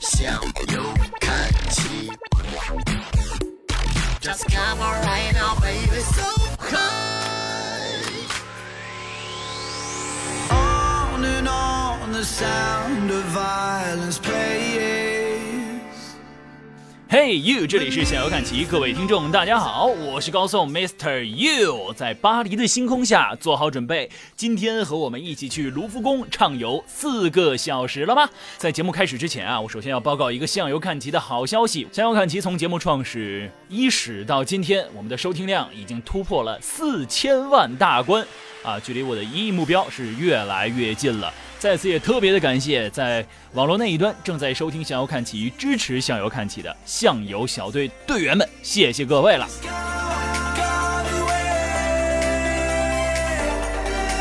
向右看齐。Just come on right now, baby, so high. On and on, the sound of violence plays. 嘿、you，这里是向游看齐，各位听众，大家好，我是高颂 Mr. You，在巴黎的星空下做好准备，今天和我们一起去卢浮宫畅游四个小时了吗？在节目开始之前啊，我首先要报告一个向游看齐的好消息，向游看齐从节目创始伊始到今天，我们的收听量已经突破了四千万大关啊，距离我的一亿目标是越来越近了。在此也特别的感谢，在网络那一端正在收听《向游看齐》、支持《向游看齐》的向游小队队员们，谢谢各位了。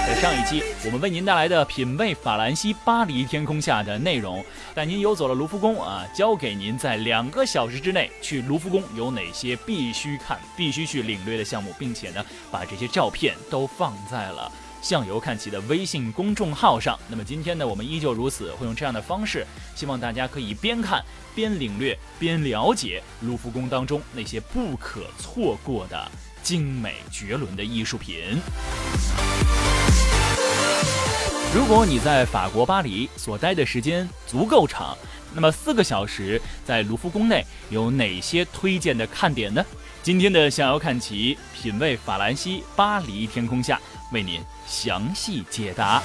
在上一期，我们为您带来的品味法兰西巴黎天空下的内容，带您游走了卢浮宫啊，教给您在两个小时之内去卢浮宫有哪些必须看、必须去领略的项目，并且呢，把这些照片都放在了。向游看齐的微信公众号上。那么今天呢，我们依旧如此，会用这样的方式，希望大家可以边看边领略边了解卢浮宫当中那些不可错过的精美绝伦的艺术品。如果你在法国巴黎所待的时间足够长，那么四个小时在卢浮宫内有哪些推荐的看点呢？今天的向游看齐，品味法兰西巴黎天空下。为您详细解答。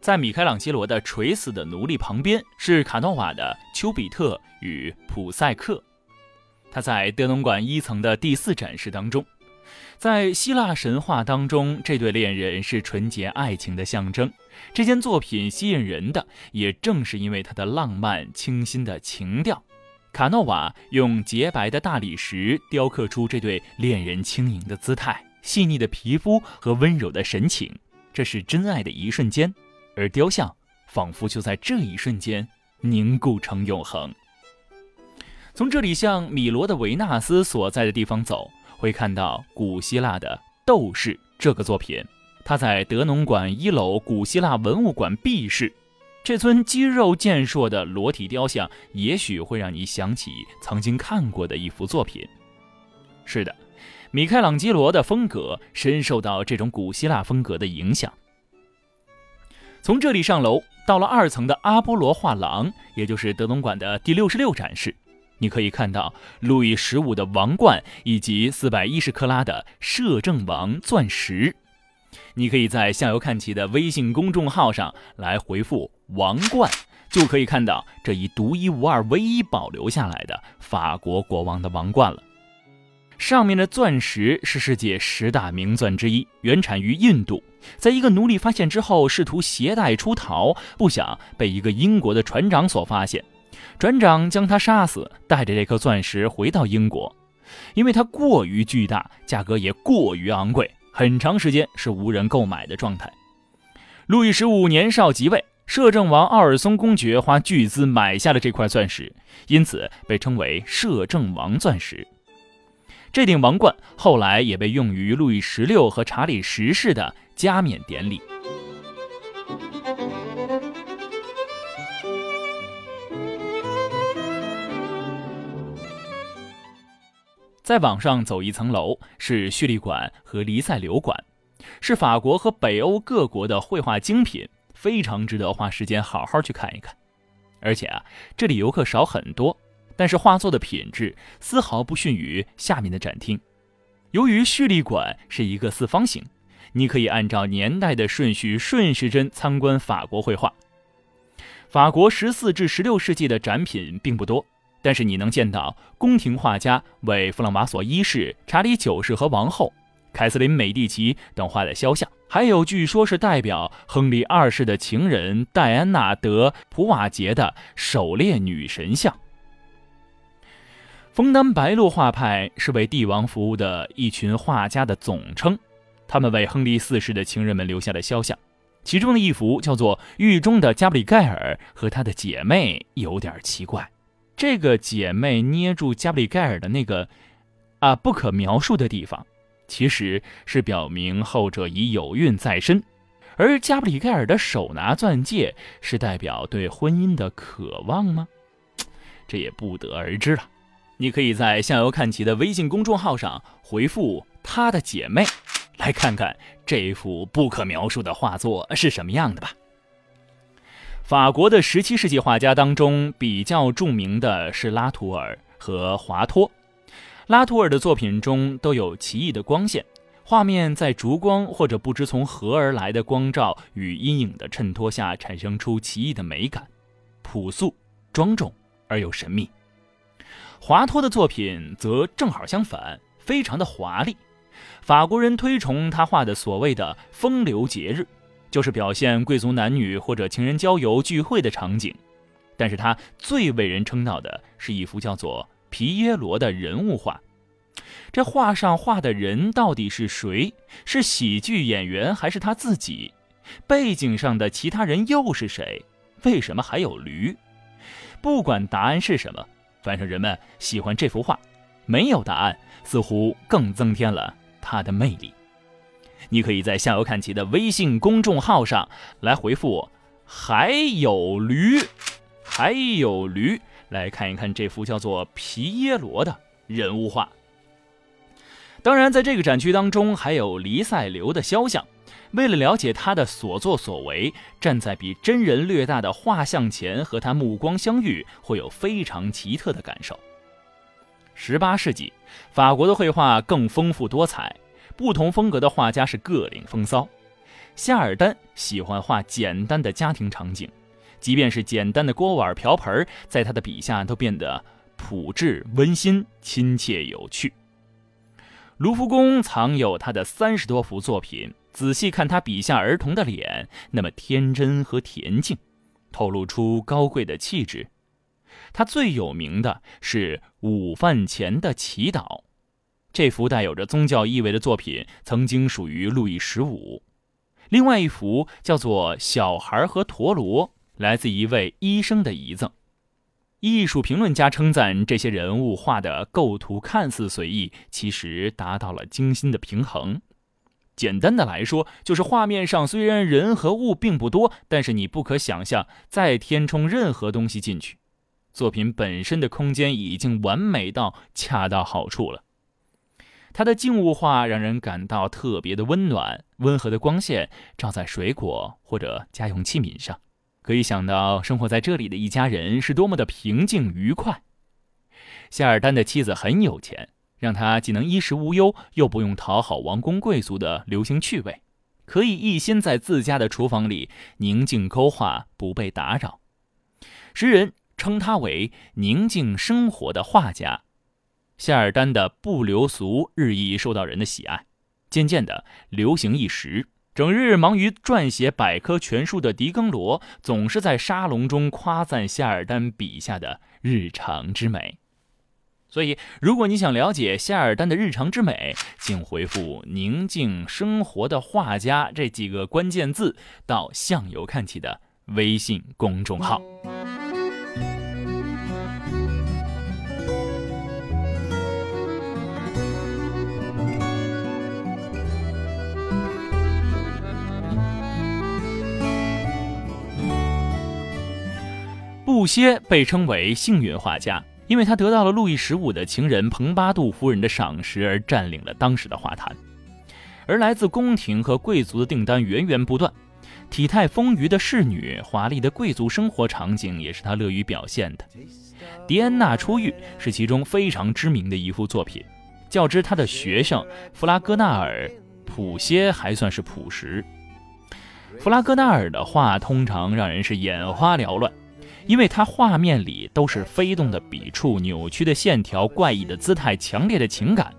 在米开朗基罗的《垂死的奴隶》旁边是卡诺瓦的《丘比特与普赛克》。他在德农馆一层的第四展示当中，在希腊神话当中，这对恋人是纯洁爱情的象征。这件作品吸引人的，也正是因为它的浪漫清新的情调。卡诺瓦用洁白的大理石雕刻出这对恋人轻盈的姿态、细腻的皮肤和温柔的神情，这是真爱的一瞬间，而雕像仿佛就在这一瞬间凝固成永恒。从这里向米罗的维纳斯所在的地方走，会看到古希腊的斗士这个作品，它在德农馆一楼古希腊文物馆 B 室。这尊肌肉健硕的裸体雕像，也许会让你想起曾经看过的一幅作品。是的，米开朗基罗的风格深受到这种古希腊风格的影响。从这里上楼，到了二层的阿波罗画廊，也就是德隆馆的第六十六展示，你可以看到路易十五的王冠以及四百一十克拉的摄政王钻石。你可以在向游看齐的微信公众号上来回复“王冠”，就可以看到这一独一无二、唯一保留下来的法国国王的王冠了。上面的钻石是世界十大名钻之一，原产于印度。在一个奴隶发现之后，试图携带出逃，不想被一个英国的船长所发现。船长将他杀死，带着这颗钻石回到英国，因为它过于巨大，价格也过于昂贵。很长时间是无人购买的状态。路易十五年少即位，摄政王奥尔松公爵花巨资买下了这块钻石，因此被称为摄政王钻石。这顶王冠后来也被用于路易十六和查理十世的加冕典礼。再往上走一层楼是叙利馆和黎塞留馆，是法国和北欧各国的绘画精品，非常值得花时间好好去看一看。而且啊，这里游客少很多，但是画作的品质丝毫不逊于下面的展厅。由于蓄力馆是一个四方形，你可以按照年代的顺序顺时针参观法国绘画。法国十四至十六世纪的展品并不多。但是你能见到宫廷画家为弗朗瓦索一世、查理九世和王后、凯瑟琳·美第奇等画的肖像，还有据说是代表亨利二世的情人戴安娜·德·普瓦捷的狩猎女神像。枫丹白露画派是为帝王服务的一群画家的总称，他们为亨利四世的情人们留下了肖像，其中的一幅叫做《狱中的加布里盖尔和他的姐妹》，有点奇怪。这个姐妹捏住加布里盖尔的那个，啊，不可描述的地方，其实是表明后者已有孕在身，而加布里盖尔的手拿钻戒是代表对婚姻的渴望吗？这也不得而知了。你可以在向右看齐的微信公众号上回复“他的姐妹”，来看看这幅不可描述的画作是什么样的吧。法国的17世纪画家当中比较著名的是拉图尔和华托。拉图尔的作品中都有奇异的光线。画面在烛光或者不知从何而来的光照与阴影的衬托下，产生出奇异的美感，朴素、庄重而又神秘。华托的作品则正好相反，非常的华丽。法国人推崇他画的所谓的风流节日，就是表现贵族男女或者情人郊游聚会的场景。但是他最为人称道的是一幅叫做《皮耶罗》的人物画。这画上画的人到底是谁？是喜剧演员还是他自己？背景上的其他人又是谁？为什么还有驴？不管答案是什么，反正人们喜欢这幅画。没有答案，似乎更增添了它的魅力。你可以在向游看齐的微信公众号上来回复“还有驴，还有驴”，来看一看这幅叫做皮耶罗的人物画。当然，在这个展区当中还有黎塞留的肖像。为了了解他的所作所为，站在比真人略大的画像前和他目光相遇，会有非常奇特的感受。十八世纪，法国的绘画更丰富多彩，不同风格的画家是各领风骚。夏尔丹喜欢画简单的家庭场景，即便是简单的锅碗瓢盆，在他的笔下都变得朴质、温馨、亲切、有趣。卢浮宫藏有他的三十多幅作品，仔细看他笔下儿童的脸，那么天真和恬静，透露出高贵的气质。他最有名的是《午饭前的祈祷》，这幅带有着宗教意味的作品曾经属于路易十五。另外一幅叫做《小孩和陀螺》，来自一位医生的遗赠。艺术评论家称赞这些人物画的构图看似随意，其实达到了精心的平衡。简单的来说，就是画面上虽然人和物并不多，但是你不可想象再填充任何东西进去。作品本身的空间已经完美到恰到好处了。他的静物画让人感到特别的温暖，温和的光线照在水果或者家用器皿上。可以想到，生活在这里的一家人是多么的平静愉快。夏尔丹的妻子很有钱，让他既能衣食无忧，又不用讨好王公贵族的流行趣味，可以一心在自家的厨房里宁静勾画，不被打扰。诗人称他为宁静生活的画家。夏尔丹的不流俗日益受到人的喜爱，渐渐的流行一时。整日忙于撰写百科全书的狄更罗，总是在沙龙中夸赞夏尔丹笔下的日常之美。所以，如果你想了解夏尔丹的日常之美，请回复“宁静生活的画家”这几个关键字到向游看齐的微信公众号。普歇被称为幸运画家，因为他得到了路易十五的情人蓬巴杜夫人的赏识而占领了当时的画坛，而来自宫廷和贵族的订单源源不断，体态丰腴的侍女、华丽的贵族生活场景也是他乐于表现的。狄安娜出狱是其中非常知名的一幅作品，较之他的学生弗拉戈纳尔，普歇还算是朴实。弗拉戈纳尔的画通常让人是眼花缭乱。因为他画面里都是飞动的笔触、扭曲的线条、怪异的姿态、强烈的情感，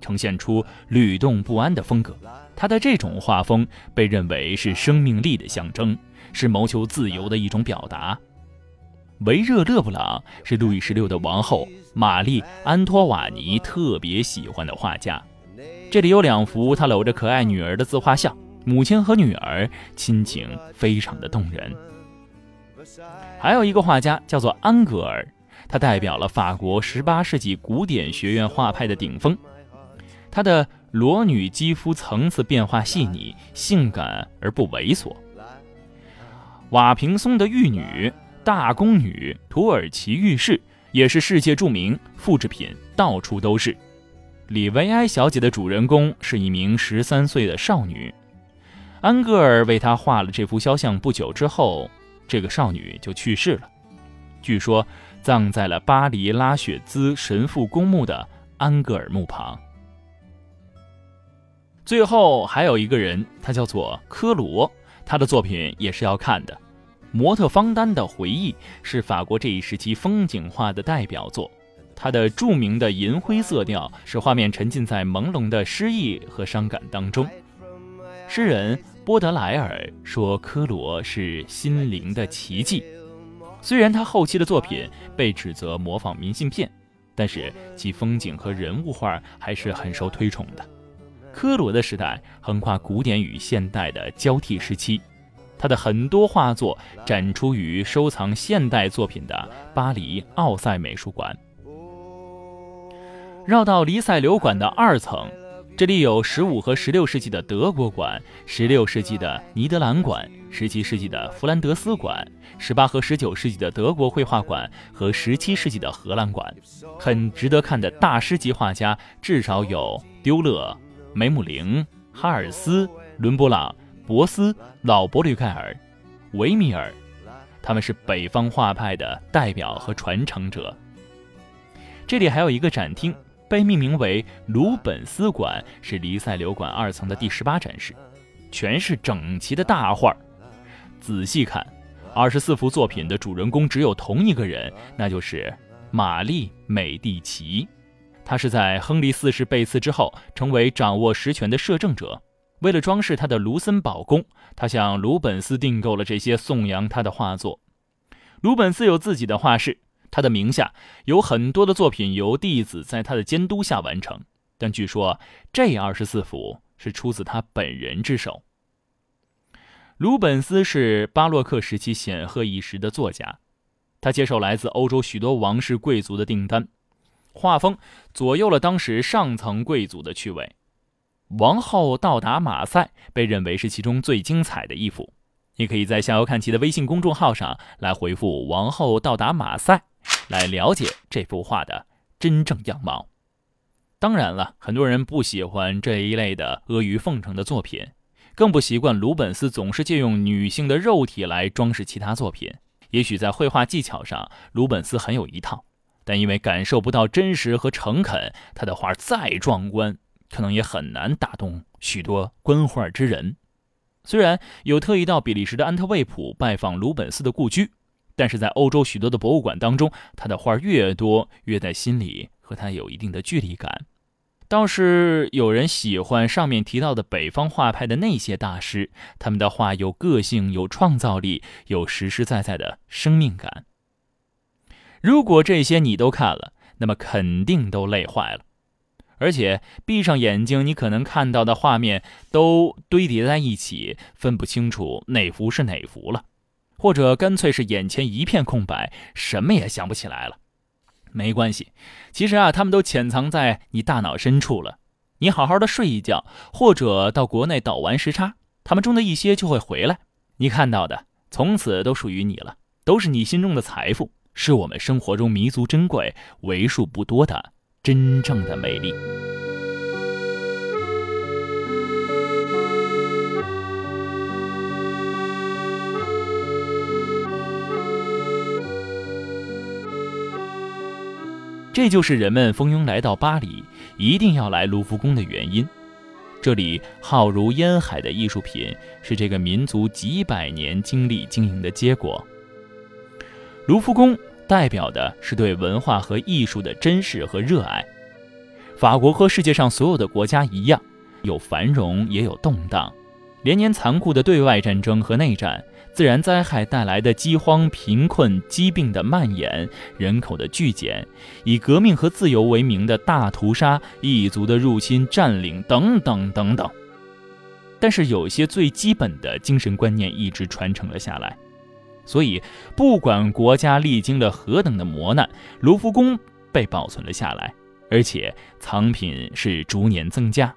呈现出律动不安的风格。他的这种画风被认为是生命力的象征，是谋求自由的一种表达。维热勒布朗是路易十六的王后玛丽安托瓦尼特别喜欢的画家，这里有两幅他搂着可爱女儿的自画像，母亲和女儿亲情非常的动人。还有一个画家叫做安格尔，他代表了法国十八世纪古典学院画派的顶峰。她的裸女肌肤层次变化细腻，性感而不猥琐。瓦平松的玉女、大宫女、土耳其浴室也是世界著名，复制品到处都是。李维埃小姐的主人公是一名十三岁的少女，安格尔为她画了这幅肖像不久之后，这个少女就去世了。据说葬在了巴黎拉雪兹神父公墓的安格尔墓旁。最后还有一个人，他叫做科罗，他的作品也是要看的。模特方丹的回忆是法国这一时期风景画的代表作。他的著名的银灰色调使画面沉浸在朦胧的诗意和伤感当中。诗人波德莱尔说：“科罗是心灵的奇迹。”虽然他后期的作品被指责模仿明信片，但是其风景和人物画还是很受推崇的。科罗的时代横跨古典与现代的交替时期，他的很多画作展出于收藏现代作品的巴黎奥赛美术馆。绕到黎塞留馆的二层，这里有十五和十六世纪的德国馆、十六世纪的尼德兰馆、十七世纪的弗兰德斯馆、十八和十九世纪的德国绘画馆和十七世纪的荷兰馆。很值得看的大师级画家至少有丢勒、梅姆林、哈尔斯、伦勃朗、博斯、老伯吕盖尔、维米尔，他们是北方画派的代表和传承者。这里还有一个展厅。被命名为鲁本斯馆，是黎塞留馆二层的第十八展示，全是整齐的大画。仔细看，二十四幅作品的主人公只有同一个人，那就是玛丽美第奇。他是在亨利四世被刺之后，成为掌握实权的摄政者。为了装饰他的卢森堡宫，他向鲁本斯订购了这些颂扬他的画作。鲁本斯有自己的画室。他的名下有很多的作品由弟子在他的监督下完成，但据说这二十四幅是出自他本人之手。鲁本斯是巴洛克时期显赫一时的作家，他接受来自欧洲许多王室贵族的订单，画风左右了当时上层贵族的趣味。王后到达马赛被认为是其中最精彩的一幅，你可以在逍遥看齐的微信公众号上来回复“王后到达马赛”。来了解这幅画的真正样貌。当然了，很多人不喜欢这一类的阿谀奉承的作品，更不习惯鲁本斯总是借用女性的肉体来装饰其他作品。也许在绘画技巧上，鲁本斯很有一套，但因为感受不到真实和诚恳，他的画再壮观，可能也很难打动许多观画之人。虽然有特意到比利时的安特卫普拜访鲁本斯的故居。但是在欧洲许多的博物馆当中，他的画越多，越在心里和他有一定的距离感。倒是有人喜欢上面提到的北方画派的那些大师，他们的画有个性、有创造力、有实实在在的生命感。如果这些你都看了，那么肯定都累坏了。而且闭上眼睛，你可能看到的画面都堆叠在一起，分不清楚哪幅是哪幅了。或者干脆是眼前一片空白，什么也想不起来了。没关系，其实啊，他们都潜藏在你大脑深处了。你好好的睡一觉，或者到国内倒完时差，他们中的一些就会回来。你看到的，从此都属于你了，都是你心中的财富，是我们生活中弥足珍贵、为数不多的真正的美丽。这就是人们蜂拥来到巴黎，一定要来卢浮宫的原因。这里浩如烟海的艺术品，是这个民族几百年经历经营的结果。卢浮宫代表的是对文化和艺术的珍视和热爱。法国和世界上所有的国家一样，有繁荣也有动荡。连年残酷的对外战争和内战，自然灾害带来的饥荒、贫困、疾病的蔓延、人口的剧减，以革命和自由为名的大屠杀、异族的入侵、占领等等等等。但是有些最基本的精神观念一直传承了下来，所以不管国家历经了何等的磨难，卢浮宫被保存了下来，而且藏品是逐年增加。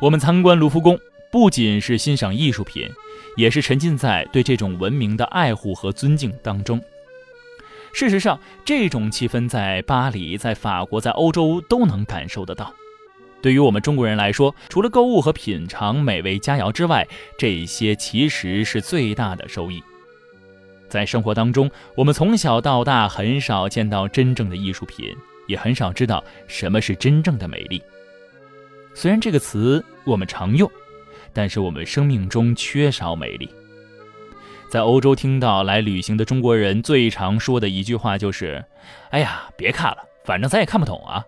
我们参观卢浮宫，不仅是欣赏艺术品，也是沉浸在对这种文明的爱护和尊敬当中。事实上，这种气氛在巴黎、在法国、在欧洲都能感受得到。对于我们中国人来说，除了购物和品尝美味佳肴之外，这些其实是最大的收益。在生活当中，我们从小到大很少见到真正的艺术品，也很少知道什么是真正的美丽。虽然这个词我们常用，但是我们生命中缺少美丽。在欧洲听到来旅行的中国人最常说的一句话就是：“哎呀，别看了，反正咱也看不懂啊。”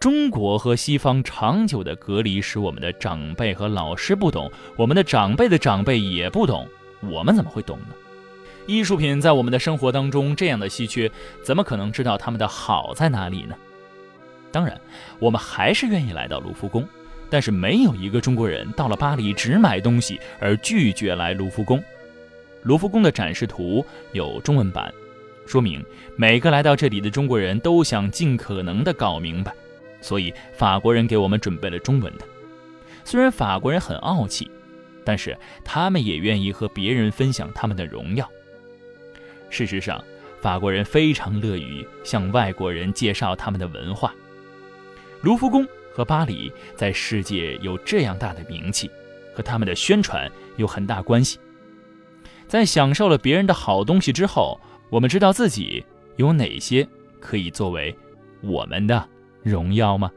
中国和西方长久的隔离使我们的长辈和老师不懂，我们的长辈的长辈也不懂，我们怎么会懂呢？艺术品在我们的生活当中这样的稀缺，怎么可能知道它们的好在哪里呢？当然，我们还是愿意来到卢浮宫，但是没有一个中国人到了巴黎只买东西而拒绝来卢浮宫。卢浮宫的展示图有中文版，说明每个来到这里的中国人都想尽可能的搞明白，所以法国人给我们准备了中文的。虽然法国人很傲气，但是他们也愿意和别人分享他们的荣耀。事实上，法国人非常乐于向外国人介绍他们的文化。卢浮宫和巴黎在世界有这样大的名气，和他们的宣传有很大关系。在享受了别人的好东西之后，我们知道自己有哪些可以作为我们的荣耀吗？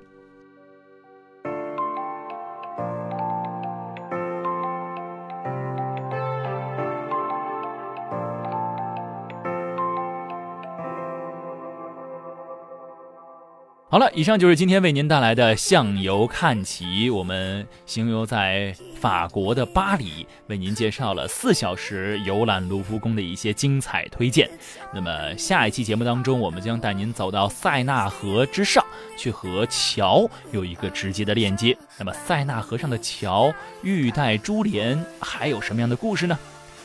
好了，以上就是今天为您带来的向游看齐。我们行游在法国的巴黎，为您介绍了四小时游览卢浮宫的一些精彩推荐。那么下一期节目当中，我们将带您走到塞纳河之上，去和桥有一个直接的链接。那么塞纳河上的桥玉带珠帘，还有什么样的故事呢？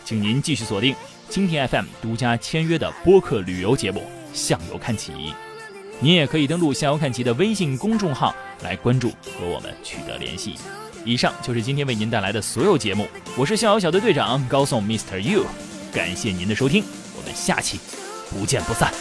请您继续锁定蜻蜓 FM 独家签约的播客旅游节目《向游看齐》。您也可以登录“向游看齐”的微信公众号来关注和我们取得联系。以上就是今天为您带来的所有节目，我是逍遥小队队长高颂 Mr. You，感谢您的收听，我们下期不见不散。